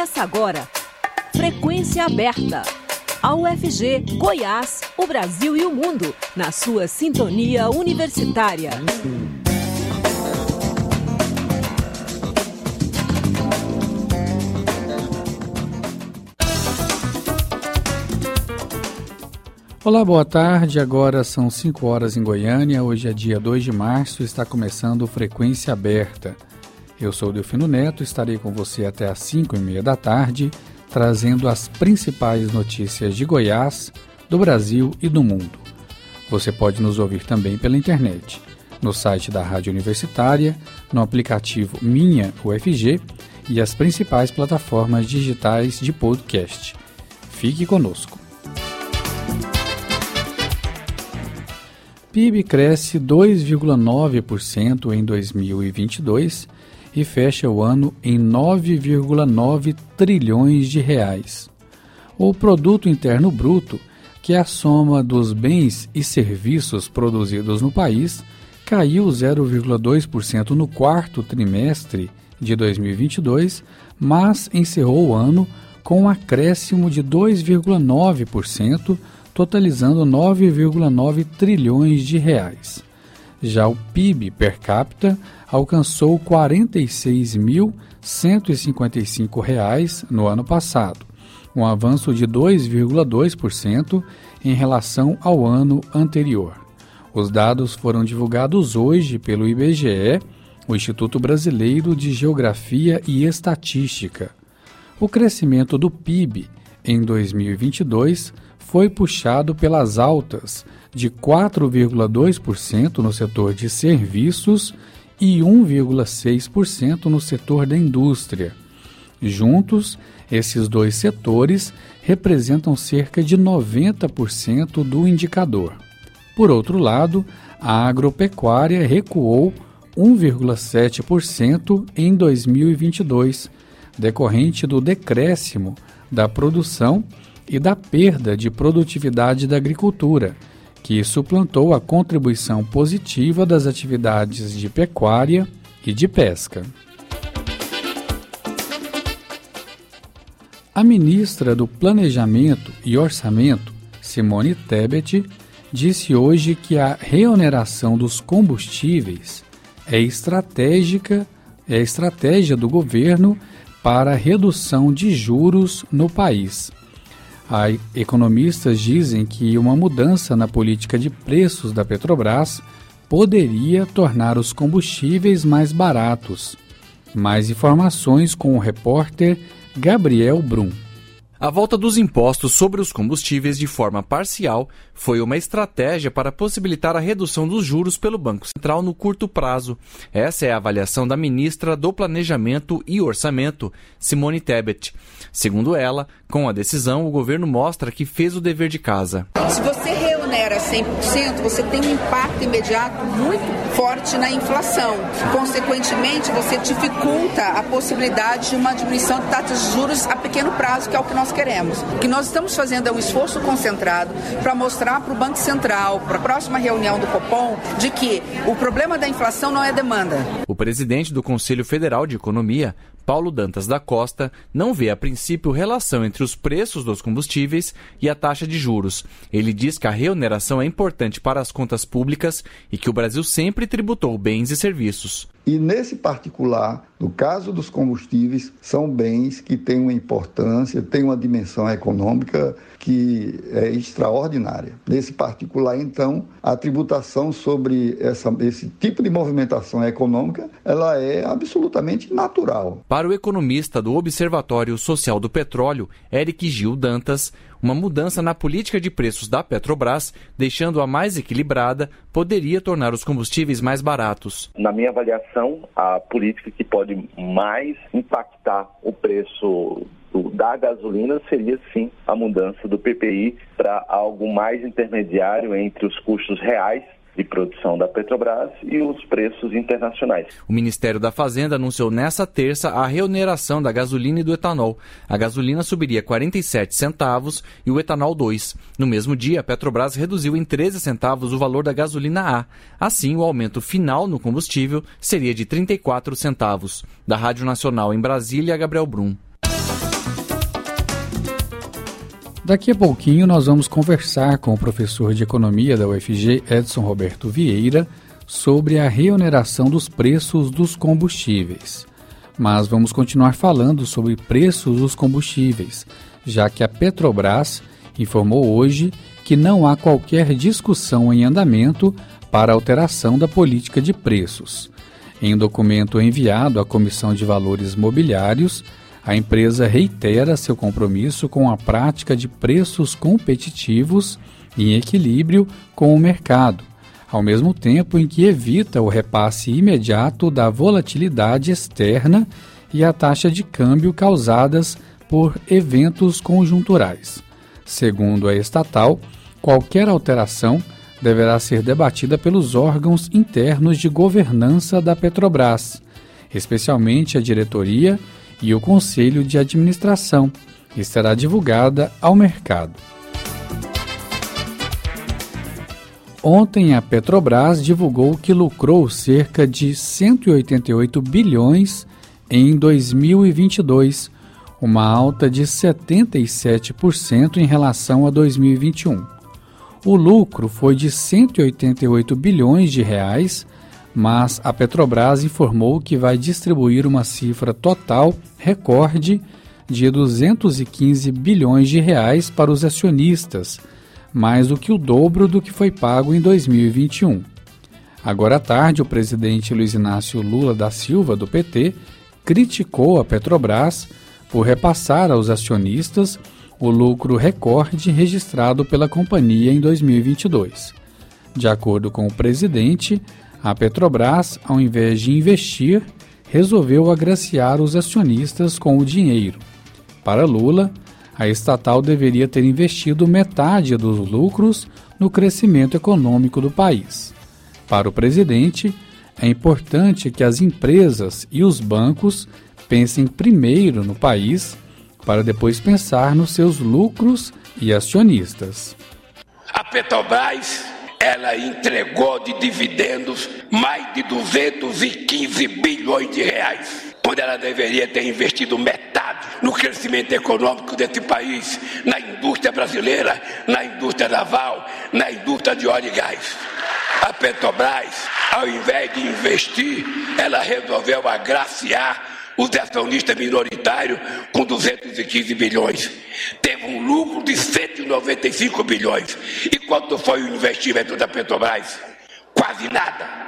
Começa agora. Frequência aberta. A UFG, Goiás, o Brasil e o mundo, na sua sintonia universitária. Olá, boa tarde. Agora são 5 horas em Goiânia. Hoje é dia 2 de março. Está começando Frequência Aberta. Eu sou Delfino Neto, estarei com você até às 5 e meia da tarde, trazendo as principais notícias de Goiás, do Brasil e do mundo. Você pode nos ouvir também pela internet, no site da Rádio Universitária, no aplicativo Minha UFG e as principais plataformas digitais de podcast. Fique conosco. PIB cresce 2,9% em 2022 e fecha o ano em 9,9 trilhões de reais. O produto interno bruto, que é a soma dos bens e serviços produzidos no país, caiu 0,2% no quarto trimestre de 2022, mas encerrou o ano com um acréscimo de 2,9%, totalizando 9,9 trilhões de reais. Já o PIB per capita alcançou R$ 46.155 no ano passado, um avanço de 2,2% em relação ao ano anterior. Os dados foram divulgados hoje pelo IBGE, o Instituto Brasileiro de Geografia e Estatística. O crescimento do PIB em 2022 foi puxado pelas altas de 4,2% no setor de serviços e 1,6% no setor da indústria. Juntos, esses dois setores representam cerca de 90% do indicador. Por outro lado, a agropecuária recuou 1,7% em 2022, decorrente do decréscimo da produção e da perda de produtividade da agricultura, que suplantou a contribuição positiva das atividades de pecuária e de pesca. A ministra do Planejamento e Orçamento, Simone Tebet, disse hoje que a reoneração dos combustíveis é estratégica, é estratégia do governo para a redução de juros no país. Economistas dizem que uma mudança na política de preços da Petrobras poderia tornar os combustíveis mais baratos. Mais informações com o repórter Gabriel Brum. A volta dos impostos sobre os combustíveis de forma parcial foi uma estratégia para possibilitar a redução dos juros pelo Banco Central no curto prazo. Essa é a avaliação da ministra do Planejamento e Orçamento, Simone Tebet. Segundo ela, com a decisão, o governo mostra que fez o dever de casa. Se você reonera 100%, você tem um impacto imediato muito forte na inflação. Consequentemente, você dificulta a possibilidade de uma diminuição de taxas de juros a pequeno prazo, que é o que nós queremos. O que nós estamos fazendo é um esforço concentrado para para o Banco Central, para a próxima reunião do Copom, de que o problema da inflação não é demanda. O presidente do Conselho Federal de Economia, Paulo Dantas da Costa não vê a princípio relação entre os preços dos combustíveis e a taxa de juros. Ele diz que a reoneração é importante para as contas públicas e que o Brasil sempre tributou bens e serviços. E nesse particular, no caso dos combustíveis, são bens que têm uma importância, têm uma dimensão econômica que é extraordinária. Nesse particular, então, a tributação sobre essa, esse tipo de movimentação econômica, ela é absolutamente natural. Para o economista do Observatório Social do Petróleo, Eric Gil Dantas, uma mudança na política de preços da Petrobras, deixando-a mais equilibrada, poderia tornar os combustíveis mais baratos. Na minha avaliação, a política que pode mais impactar o preço da gasolina seria sim a mudança do PPI para algo mais intermediário entre os custos reais de produção da Petrobras e os preços internacionais. O Ministério da Fazenda anunciou nesta terça a reoneração da gasolina e do etanol. A gasolina subiria 47 centavos e o etanol 2. No mesmo dia, a Petrobras reduziu em 13 centavos o valor da gasolina A. Assim, o aumento final no combustível seria de 34 centavos. Da Rádio Nacional em Brasília, Gabriel Brum. Daqui a pouquinho nós vamos conversar com o professor de economia da UFG, Edson Roberto Vieira, sobre a reoneração dos preços dos combustíveis. Mas vamos continuar falando sobre preços dos combustíveis, já que a Petrobras informou hoje que não há qualquer discussão em andamento para alteração da política de preços. Em um documento enviado à Comissão de Valores Mobiliários, a empresa reitera seu compromisso com a prática de preços competitivos em equilíbrio com o mercado, ao mesmo tempo em que evita o repasse imediato da volatilidade externa e a taxa de câmbio causadas por eventos conjunturais. Segundo a estatal, qualquer alteração deverá ser debatida pelos órgãos internos de governança da Petrobras, especialmente a diretoria e o conselho de administração, e será divulgada ao mercado. Ontem, a Petrobras divulgou que lucrou cerca de 188 bilhões em 2022, uma alta de 77% em relação a 2021. O lucro foi de 188 bilhões de reais, mas a Petrobras informou que vai distribuir uma cifra total recorde de 215 bilhões de reais para os acionistas mais do que o dobro do que foi pago em 2021. Agora à tarde, o presidente Luiz Inácio Lula da Silva, do PT, criticou a Petrobras por repassar aos acionistas o lucro recorde registrado pela companhia em 2022. De acordo com o presidente, a Petrobras, ao invés de investir, resolveu agraciar os acionistas com o dinheiro. Para Lula, a estatal deveria ter investido metade dos lucros no crescimento econômico do país. Para o presidente, é importante que as empresas e os bancos pensem primeiro no país para depois pensar nos seus lucros e acionistas. A Petrobras, ela entregou de dividendos mais de 215 bilhões de reais quando ela deveria ter investido metade no crescimento econômico desse país, na indústria brasileira, na indústria naval, na indústria de óleo e gás. A Petrobras, ao invés de investir, ela resolveu agraciar os acionistas minoritários com 215 bilhões. Teve um lucro de 195 bilhões. E quanto foi o investimento da Petrobras? Quase nada.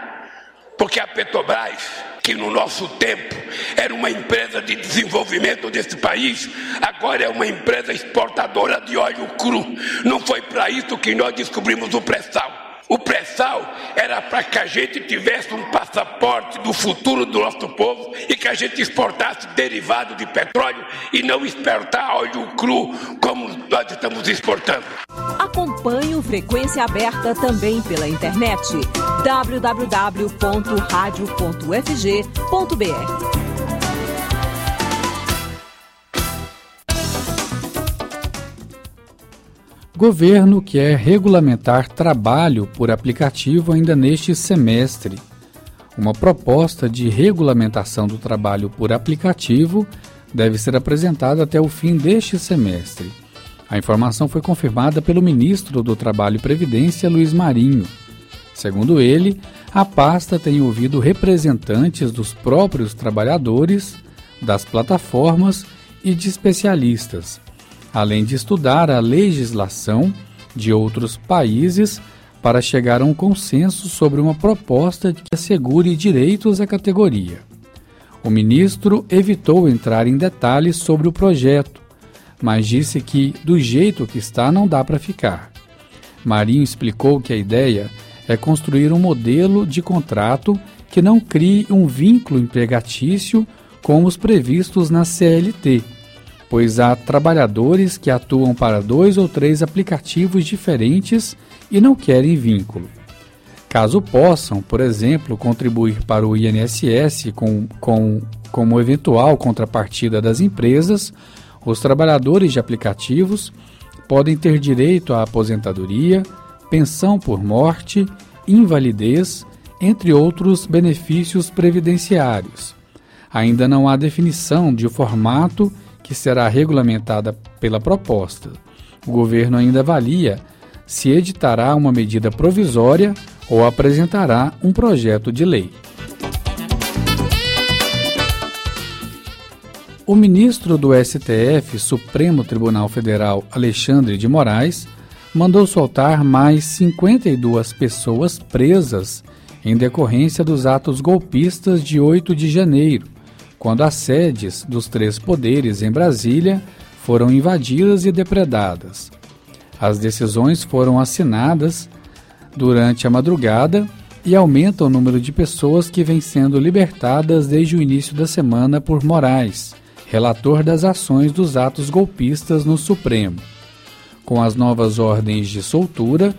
Porque a Petrobras, que no nosso tempo era uma empresa de desenvolvimento desse país, agora é uma empresa exportadora de óleo cru. Não foi para isso que nós descobrimos o pré-sal. O pré-sal era para que a gente tivesse um passaporte do futuro do nosso povo e que a gente exportasse derivado de petróleo e não exportar óleo cru como nós estamos exportando. Acompanhe o Frequência Aberta também pela internet www.radio.fg.br. Governo quer regulamentar trabalho por aplicativo ainda neste semestre. Uma proposta de regulamentação do trabalho por aplicativo deve ser apresentada até o fim deste semestre. A informação foi confirmada pelo ministro do Trabalho e Previdência, Luiz Marinho. Segundo ele, a pasta tem ouvido representantes dos próprios trabalhadores, das plataformas e de especialistas além de estudar a legislação de outros países para chegar a um consenso sobre uma proposta que assegure direitos à categoria. O ministro evitou entrar em detalhes sobre o projeto, mas disse que, do jeito que está, não dá para ficar. Marinho explicou que a ideia é construir um modelo de contrato que não crie um vínculo empregatício como os previstos na CLT pois há trabalhadores que atuam para dois ou três aplicativos diferentes e não querem vínculo. Caso possam, por exemplo, contribuir para o INSS com, com, como eventual contrapartida das empresas, os trabalhadores de aplicativos podem ter direito à aposentadoria, pensão por morte, invalidez, entre outros benefícios previdenciários. Ainda não há definição de formato que será regulamentada pela proposta. o governo ainda avalia se editará uma medida provisória ou apresentará um projeto de lei. O ministro do STF, Supremo Tribunal Federal, Alexandre de Moraes, mandou soltar mais 52 pessoas presas em decorrência dos atos golpistas de 8 de janeiro, quando as sedes dos três poderes em Brasília foram invadidas e depredadas. As decisões foram assinadas durante a madrugada e aumentam o número de pessoas que vêm sendo libertadas desde o início da semana por Moraes, relator das ações dos atos golpistas no Supremo. Com as novas ordens de soltura,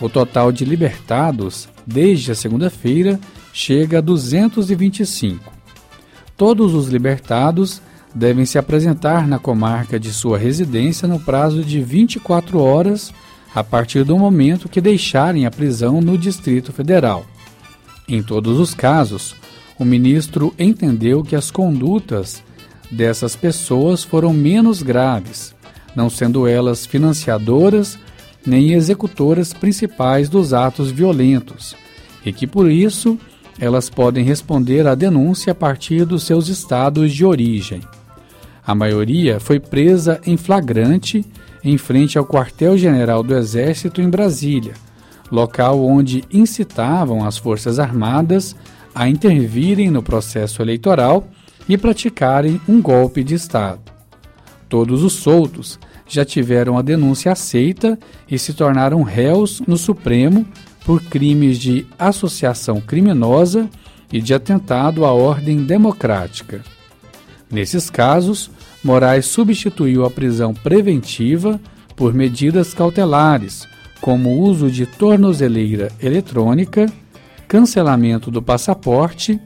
o total de libertados desde a segunda-feira chega a 225. Todos os libertados devem se apresentar na comarca de sua residência no prazo de 24 horas a partir do momento que deixarem a prisão no Distrito Federal. Em todos os casos, o ministro entendeu que as condutas dessas pessoas foram menos graves, não sendo elas financiadoras nem executoras principais dos atos violentos, e que por isso elas podem responder à denúncia a partir dos seus estados de origem. A maioria foi presa em flagrante em frente ao quartel-general do Exército em Brasília, local onde incitavam as Forças Armadas a intervirem no processo eleitoral e praticarem um golpe de Estado. Todos os soltos já tiveram a denúncia aceita e se tornaram réus no Supremo por crimes de associação criminosa e de atentado à ordem democrática. Nesses casos, Moraes substituiu a prisão preventiva por medidas cautelares, como uso de tornozeleira eletrônica, cancelamento do passaporte,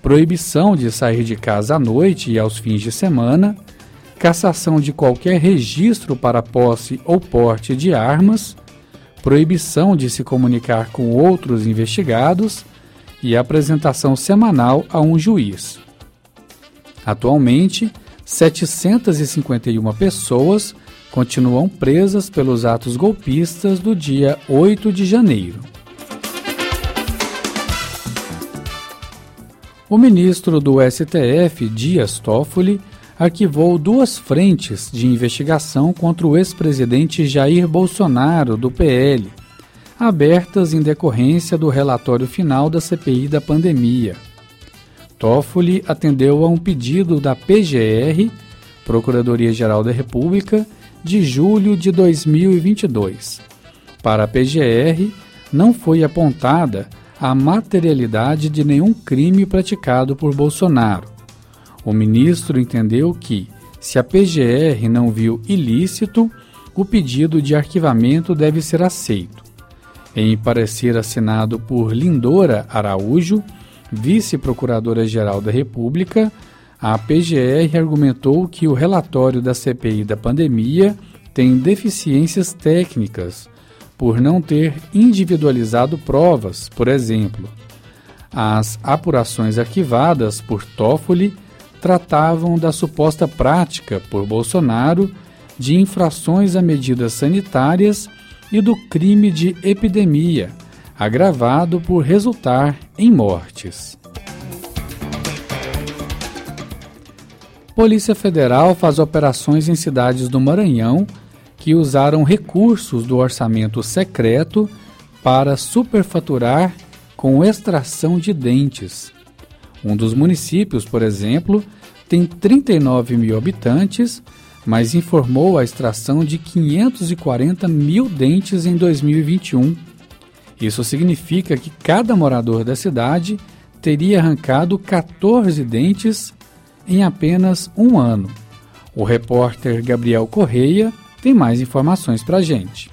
proibição de sair de casa à noite e aos fins de semana, cassação de qualquer registro para posse ou porte de armas, proibição de se comunicar com outros investigados e apresentação semanal a um juiz. Atualmente, 751 pessoas continuam presas pelos atos golpistas do dia 8 de janeiro. O ministro do STF, Dias Toffoli, arquivou duas frentes de investigação contra o ex-presidente Jair Bolsonaro, do PL, abertas em decorrência do relatório final da CPI da pandemia. Toffoli atendeu a um pedido da PGR, Procuradoria-Geral da República, de julho de 2022. Para a PGR, não foi apontada a materialidade de nenhum crime praticado por Bolsonaro. O ministro entendeu que, se a PGR não viu ilícito, o pedido de arquivamento deve ser aceito. Em parecer assinado por Lindora Araújo, vice-procuradora-geral da República, a PGR argumentou que o relatório da CPI da pandemia tem deficiências técnicas por não ter individualizado provas, por exemplo. As apurações arquivadas por Toffoli tratavam da suposta prática por Bolsonaro de infrações a medidas sanitárias e do crime de epidemia, agravado por resultar em mortes. Polícia Federal faz operações em cidades do Maranhão que usaram recursos do orçamento secreto para superfaturar com extração de dentes. Um dos municípios, por exemplo, tem 39 mil habitantes, mas informou a extração de 540 mil dentes em 2021. Isso significa que cada morador da cidade teria arrancado 14 dentes em apenas um ano. O repórter Gabriel Correia tem mais informações para a gente.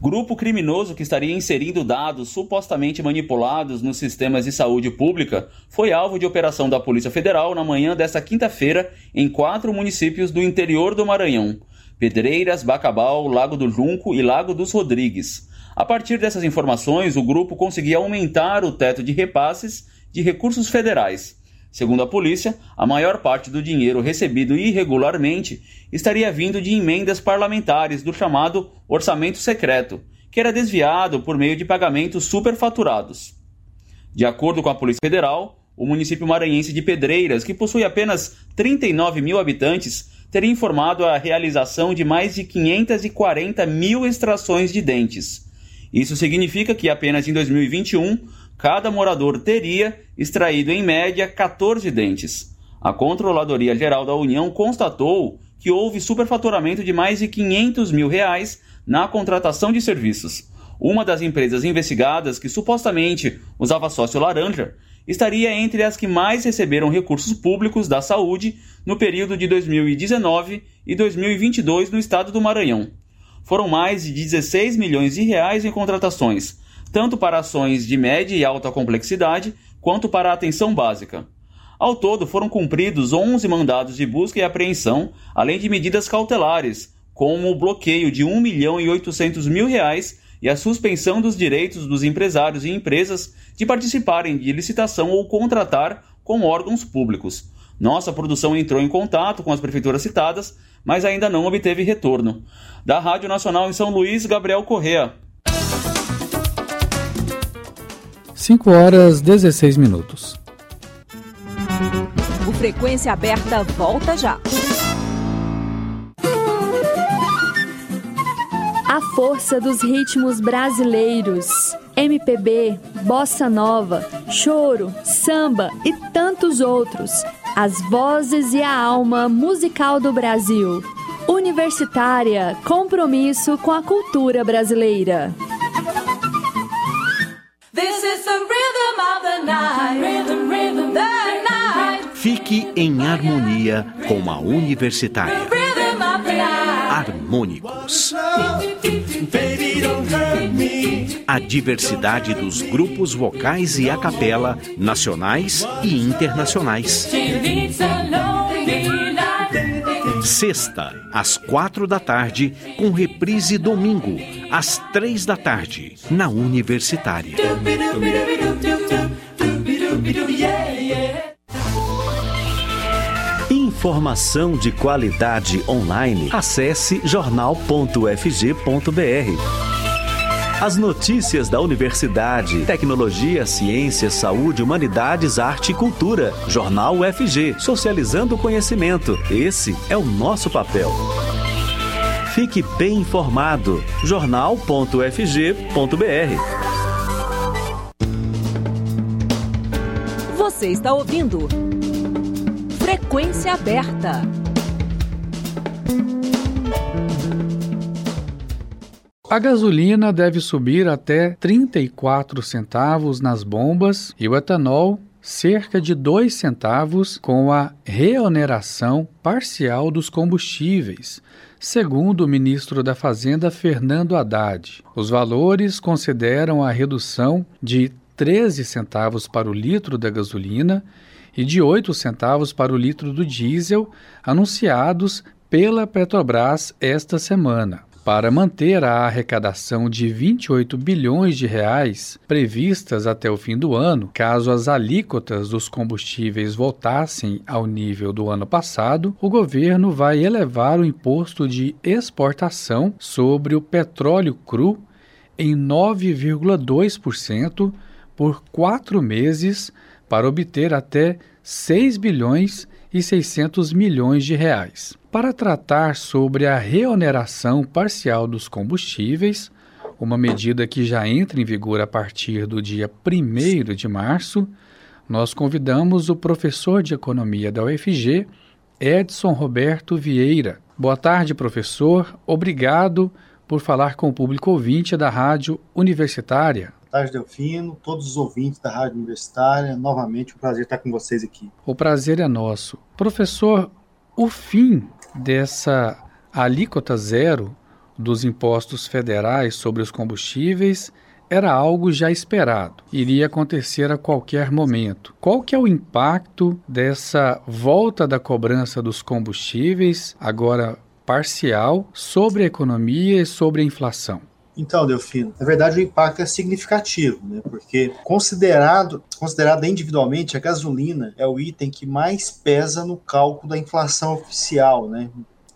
Grupo criminoso que estaria inserindo dados supostamente manipulados nos sistemas de saúde pública foi alvo de operação da Polícia Federal na manhã desta quinta-feira em quatro municípios do interior do Maranhão: Pedreiras, Bacabal, Lago do Junco e Lago dos Rodrigues. A partir dessas informações, o grupo conseguia aumentar o teto de repasses de recursos federais. Segundo a polícia, a maior parte do dinheiro recebido irregularmente estaria vindo de emendas parlamentares do chamado orçamento secreto, que era desviado por meio de pagamentos superfaturados. De acordo com a Polícia Federal, o município maranhense de Pedreiras, que possui apenas 39 mil habitantes, teria informado a realização de mais de 540 mil extrações de dentes. Isso significa que apenas em 2021 cada morador teria extraído em média 14 dentes. A Controladoria Geral da União constatou que houve superfaturamento de mais de 500 mil reais na contratação de serviços. Uma das empresas investigadas, que supostamente usava sócio laranja, estaria entre as que mais receberam recursos públicos da saúde no período de 2019 e 2022 no estado do Maranhão. Foram mais de 16 milhões de reais em contratações, tanto para ações de média e alta complexidade, quanto para a atenção básica. Ao todo, foram cumpridos 11 mandados de busca e apreensão, além de medidas cautelares, como o bloqueio de 1 milhão e 800 mil reais e a suspensão dos direitos dos empresários e empresas de participarem de licitação ou contratar com órgãos públicos. Nossa produção entrou em contato com as prefeituras citadas, mas ainda não obteve retorno. Da Rádio Nacional em São Luís, Gabriel Correa. 5 horas 16 minutos. O Frequência Aberta volta já. A força dos ritmos brasileiros. MPB, bossa nova, choro, samba e tantos outros. As vozes e a alma musical do Brasil. Universitária, compromisso com a cultura brasileira. Fique em harmonia com a Universitária. Harmônicos. A diversidade dos grupos vocais e a capela, nacionais e internacionais. Sexta, às quatro da tarde, com reprise domingo, às três da tarde, na Universitária. Informação de qualidade online. Acesse jornal.fg.br. As notícias da universidade, tecnologia, ciência, saúde, humanidades, arte e cultura. Jornal UFG, socializando o conhecimento. Esse é o nosso papel. Fique bem informado. jornal.fg.br. Você está ouvindo Frequência Aberta. A gasolina deve subir até 34 centavos nas bombas e o etanol cerca de 2 centavos com a reoneração parcial dos combustíveis, segundo o ministro da Fazenda Fernando Haddad. Os valores consideram a redução de 13 centavos para o litro da gasolina e de 8 centavos para o litro do diesel anunciados pela Petrobras esta semana. Para manter a arrecadação de 28 bilhões de reais previstas até o fim do ano, caso as alíquotas dos combustíveis voltassem ao nível do ano passado, o governo vai elevar o imposto de exportação sobre o petróleo cru em 9,2% por quatro meses para obter até 6 bilhões e 600 milhões de reais. Para tratar sobre a reoneração parcial dos combustíveis, uma medida que já entra em vigor a partir do dia 1 de março, nós convidamos o professor de economia da UFG, Edson Roberto Vieira. Boa tarde, professor. Obrigado por falar com o público ouvinte da Rádio Universitária. Tarde Delfino, todos os ouvintes da Rádio Universitária, novamente um prazer estar com vocês aqui. O prazer é nosso. Professor, o fim dessa alíquota zero dos impostos federais sobre os combustíveis era algo já esperado, iria acontecer a qualquer momento. Qual que é o impacto dessa volta da cobrança dos combustíveis, agora parcial, sobre a economia e sobre a inflação? Então, Delfino, na verdade o impacto é significativo, né? Porque considerado, considerado individualmente, a gasolina é o item que mais pesa no cálculo da inflação oficial, né?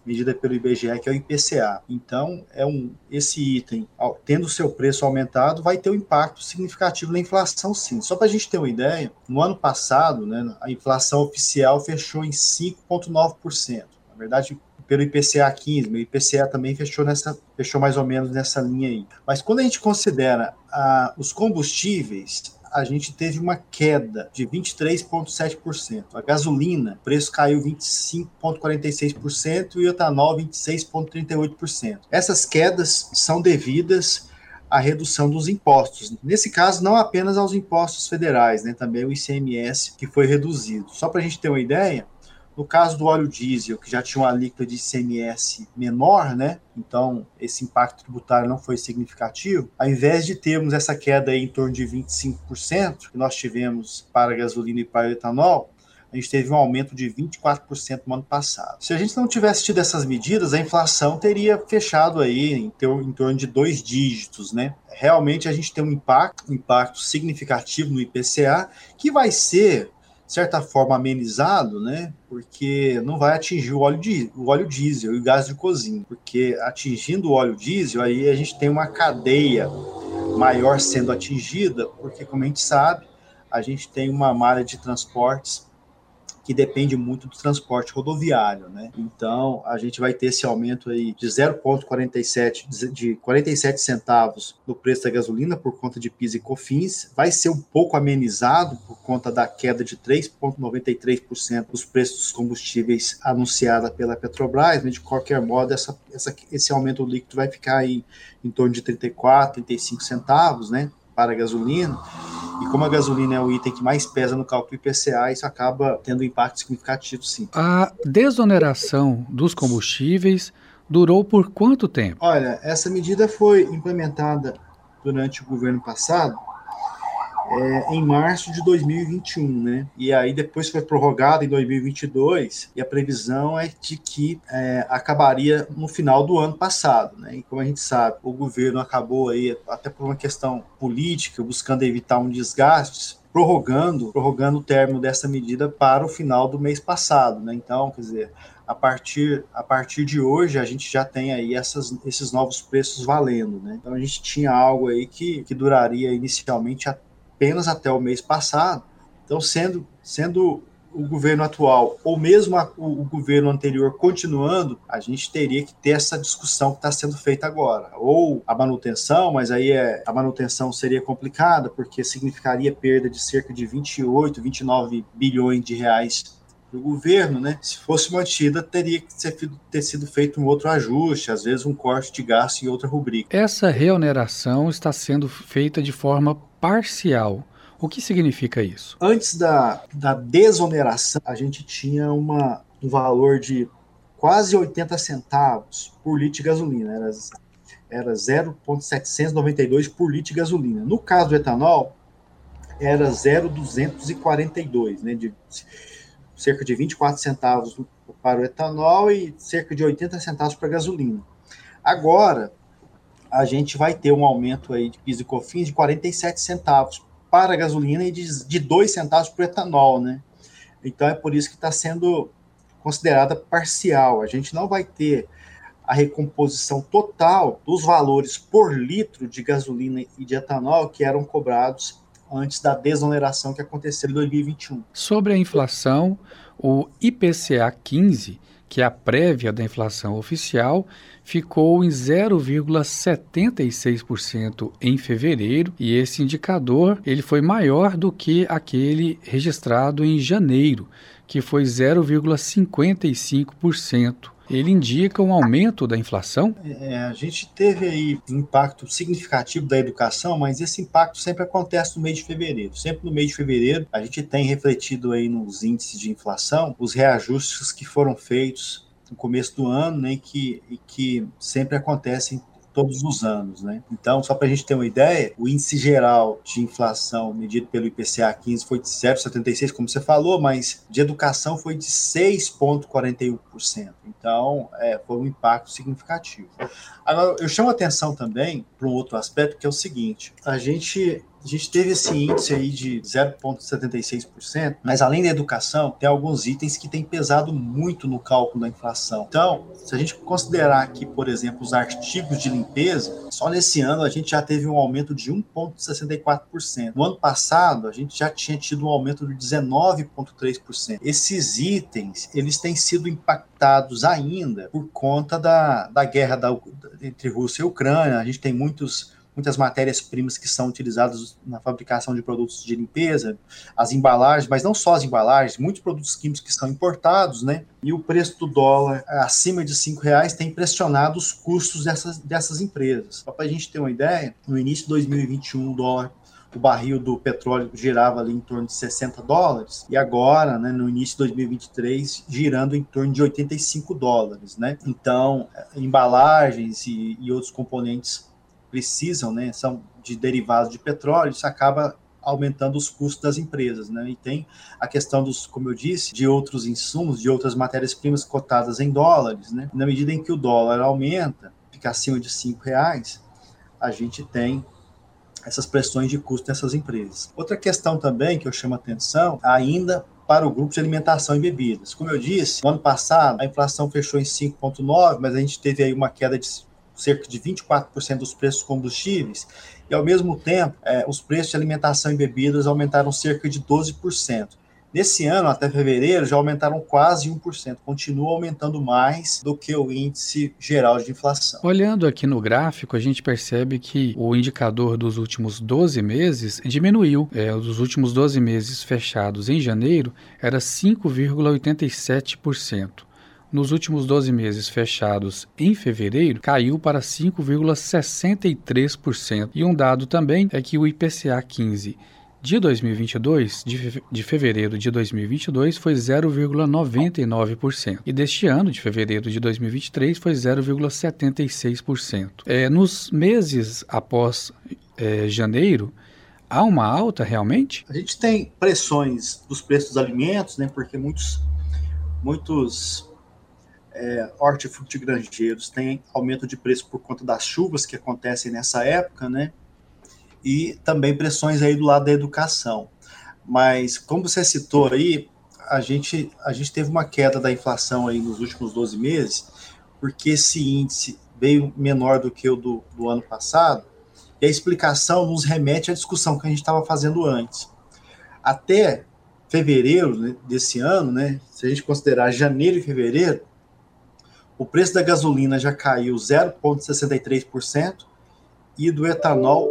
medida pelo IBGE, que é o IPCA. Então, é um, esse item, tendo seu preço aumentado, vai ter um impacto significativo na inflação, sim. Só para a gente ter uma ideia, no ano passado, né, a inflação oficial fechou em 5,9%. Na verdade, pelo IPCA 15, o IPCA também fechou nessa, fechou mais ou menos nessa linha aí. Mas quando a gente considera ah, os combustíveis, a gente teve uma queda de 23,7%. A gasolina, o preço caiu 25,46% e o etanol 26,38%. Essas quedas são devidas à redução dos impostos. Nesse caso, não apenas aos impostos federais, né, também o ICMS que foi reduzido. Só para a gente ter uma ideia, no caso do óleo diesel, que já tinha uma alíquota de ICMS menor, né? Então, esse impacto tributário não foi significativo. Ao invés de termos essa queda aí em torno de 25%, que nós tivemos para gasolina e para etanol, a gente teve um aumento de 24% no ano passado. Se a gente não tivesse tido essas medidas, a inflação teria fechado aí em, em torno de dois dígitos, né? Realmente a gente tem um impacto, um impacto significativo no IPCA, que vai ser certa forma amenizado, né? Porque não vai atingir o óleo, di o óleo diesel e o gás de cozinha, porque atingindo o óleo diesel, aí a gente tem uma cadeia maior sendo atingida, porque como a gente sabe, a gente tem uma malha de transportes que depende muito do transporte rodoviário, né? Então, a gente vai ter esse aumento aí de 0,47 de 47 centavos no preço da gasolina por conta de PIS e COFINS, vai ser um pouco amenizado por conta da queda de 3,93% dos preços dos combustíveis anunciada pela Petrobras, mas de qualquer modo essa, essa, esse aumento líquido vai ficar aí em torno de 34, 35 centavos, né? Para a gasolina. E como a gasolina é o item que mais pesa no cálculo IPCA, isso acaba tendo um impacto significativo, sim. A desoneração dos combustíveis durou por quanto tempo? Olha, essa medida foi implementada durante o governo passado é, em março de 2021, né? E aí depois foi prorrogado em 2022 e a previsão é de que é, acabaria no final do ano passado, né? E como a gente sabe, o governo acabou aí até por uma questão política, buscando evitar um desgaste, prorrogando, prorrogando o término dessa medida para o final do mês passado, né? Então, quer dizer, a partir, a partir de hoje a gente já tem aí essas, esses novos preços valendo, né? Então a gente tinha algo aí que, que duraria inicialmente até apenas até o mês passado. Então, sendo, sendo o governo atual ou mesmo a, o, o, governo anterior continuando, a gente teria que ter essa discussão que está sendo feita agora. Ou a manutenção, mas aí é, a manutenção seria complicada, porque significaria perda de cerca de 28, 29 bilhões de reais para o governo, né? Se fosse mantida, teria que ser, ter sido feito um outro ajuste, às vezes um corte de gasto em outra rubrica. Essa reoneração está sendo feita de forma parcial. O que significa isso? Antes da, da desoneração, a gente tinha uma, um valor de quase 80 centavos por litro de gasolina. Era, era 0,792 por litro de gasolina. No caso do etanol, era 0,242, né, de cerca de 24 centavos para o etanol e cerca de 80 centavos para a gasolina. Agora, a gente vai ter um aumento aí de PIS e COFINS de 47 centavos para a gasolina e de, de 2 centavos para o etanol, né? Então é por isso que está sendo considerada parcial. A gente não vai ter a recomposição total dos valores por litro de gasolina e de etanol que eram cobrados antes da desoneração que aconteceu em 2021. Sobre a inflação, o IPCA 15 que a prévia da inflação oficial ficou em 0,76% em fevereiro e esse indicador ele foi maior do que aquele registrado em janeiro, que foi 0,55% ele indica um aumento da inflação? É, a gente teve aí um impacto significativo da educação, mas esse impacto sempre acontece no mês de fevereiro. Sempre no mês de fevereiro, a gente tem refletido aí nos índices de inflação os reajustes que foram feitos no começo do ano, né, que, e que sempre acontecem todos os anos, né? Então, só para a gente ter uma ideia, o índice geral de inflação medido pelo IPCA 15 foi de 0,76, como você falou, mas de educação foi de 6,41%. Então, é, foi um impacto significativo. Agora, eu chamo a atenção também para um outro aspecto, que é o seguinte: a gente a gente teve esse índice aí de 0,76%, mas além da educação, tem alguns itens que têm pesado muito no cálculo da inflação. Então, se a gente considerar aqui, por exemplo, os artigos de limpeza, só nesse ano a gente já teve um aumento de 1,64%. No ano passado, a gente já tinha tido um aumento de 19,3%. Esses itens, eles têm sido impactados ainda por conta da, da guerra da, entre Rússia e Ucrânia. A gente tem muitos muitas matérias-primas que são utilizadas na fabricação de produtos de limpeza, as embalagens, mas não só as embalagens, muitos produtos químicos que são importados, né? E o preço do dólar acima de cinco reais tem pressionado os custos dessas, dessas empresas. Só para a gente ter uma ideia, no início de 2021 o dólar o barril do petróleo girava ali em torno de 60 dólares e agora, né, no início de 2023, girando em torno de 85 dólares, né? Então, embalagens e, e outros componentes precisam, né, são de derivados de petróleo, isso acaba aumentando os custos das empresas, né? E tem a questão dos, como eu disse, de outros insumos, de outras matérias-primas cotadas em dólares, né? Na medida em que o dólar aumenta, fica acima de cinco reais, a gente tem essas pressões de custo nessas empresas. Outra questão também que eu chamo a atenção, ainda para o grupo de alimentação e bebidas. Como eu disse, no ano passado a inflação fechou em 5,9, mas a gente teve aí uma queda de cerca de 24% dos preços combustíveis, e ao mesmo tempo, é, os preços de alimentação e bebidas aumentaram cerca de 12%. Nesse ano, até fevereiro, já aumentaram quase 1%, continua aumentando mais do que o índice geral de inflação. Olhando aqui no gráfico, a gente percebe que o indicador dos últimos 12 meses diminuiu. É, dos últimos 12 meses fechados em janeiro, era 5,87% nos últimos 12 meses fechados em fevereiro caiu para 5,63%. E um dado também é que o IPCA 15 de 2022, de, fevereiro de 2022, foi 0,99%. E deste ano, de fevereiro de 2023, foi 0,76%. É, nos meses após é, janeiro, há uma alta realmente? A gente tem pressões dos preços dos alimentos, né, porque muitos, muitos é, hortifrutigranjeiros têm aumento de preço por conta das chuvas que acontecem nessa época, né? E também pressões aí do lado da educação. Mas, como você citou aí, a gente, a gente teve uma queda da inflação aí nos últimos 12 meses, porque esse índice veio menor do que o do, do ano passado, e a explicação nos remete à discussão que a gente estava fazendo antes. Até fevereiro né, desse ano, né, se a gente considerar janeiro e fevereiro, o preço da gasolina já caiu 0,63% e do etanol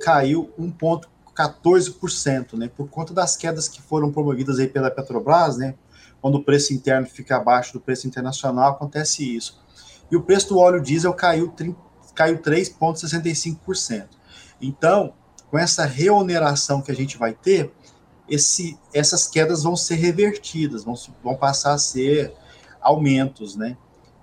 caiu 1,14%, né? Por conta das quedas que foram promovidas aí pela Petrobras, né? Quando o preço interno fica abaixo do preço internacional, acontece isso. E o preço do óleo diesel caiu, caiu 3,65%. Então, com essa reoneração que a gente vai ter, esse, essas quedas vão ser revertidas, vão, vão passar a ser aumentos, né?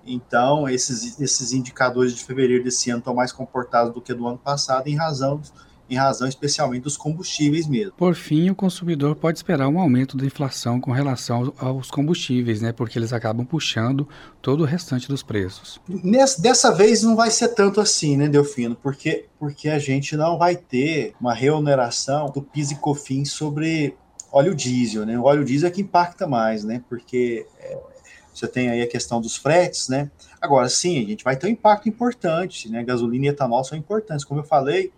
Então, esses, esses indicadores de fevereiro desse ano estão mais comportados do que do ano passado, em razão, em razão especialmente dos combustíveis mesmo. Por fim, o consumidor pode esperar um aumento da inflação com relação aos combustíveis, né? Porque eles acabam puxando todo o restante dos preços. Nessa, dessa vez não vai ser tanto assim, né, Delfino? Porque, porque a gente não vai ter uma reoneração do PIS e COFINS sobre óleo diesel, né? O óleo diesel é que impacta mais, né? Porque é, você tem aí a questão dos fretes, né? Agora, sim, a gente vai ter um impacto importante, né? Gasolina e etanol são importantes. Como eu falei,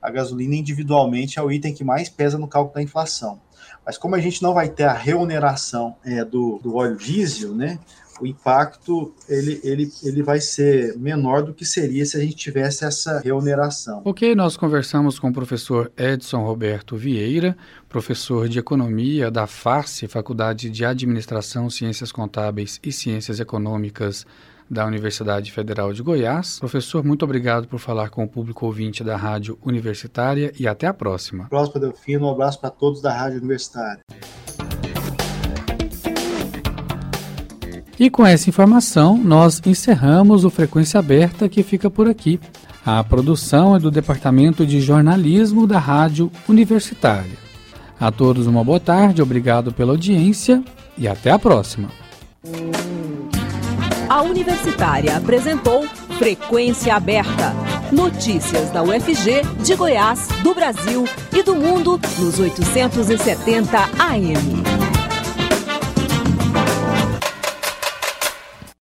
a gasolina individualmente é o item que mais pesa no cálculo da inflação. Mas como a gente não vai ter a reoneração é, do, do óleo diesel, né? O impacto ele, ele, ele vai ser menor do que seria se a gente tivesse essa reoneração. Ok, nós conversamos com o professor Edson Roberto Vieira, professor de Economia da FACE, Faculdade de Administração, Ciências Contábeis e Ciências Econômicas da Universidade Federal de Goiás. Professor, muito obrigado por falar com o público ouvinte da Rádio Universitária e até a próxima. Próximo, Delfino. Um abraço para todos da Rádio Universitária. E com essa informação, nós encerramos o Frequência Aberta que fica por aqui. A produção é do Departamento de Jornalismo da Rádio Universitária. A todos uma boa tarde, obrigado pela audiência e até a próxima. A Universitária apresentou Frequência Aberta. Notícias da UFG, de Goiás, do Brasil e do mundo nos 870 AM.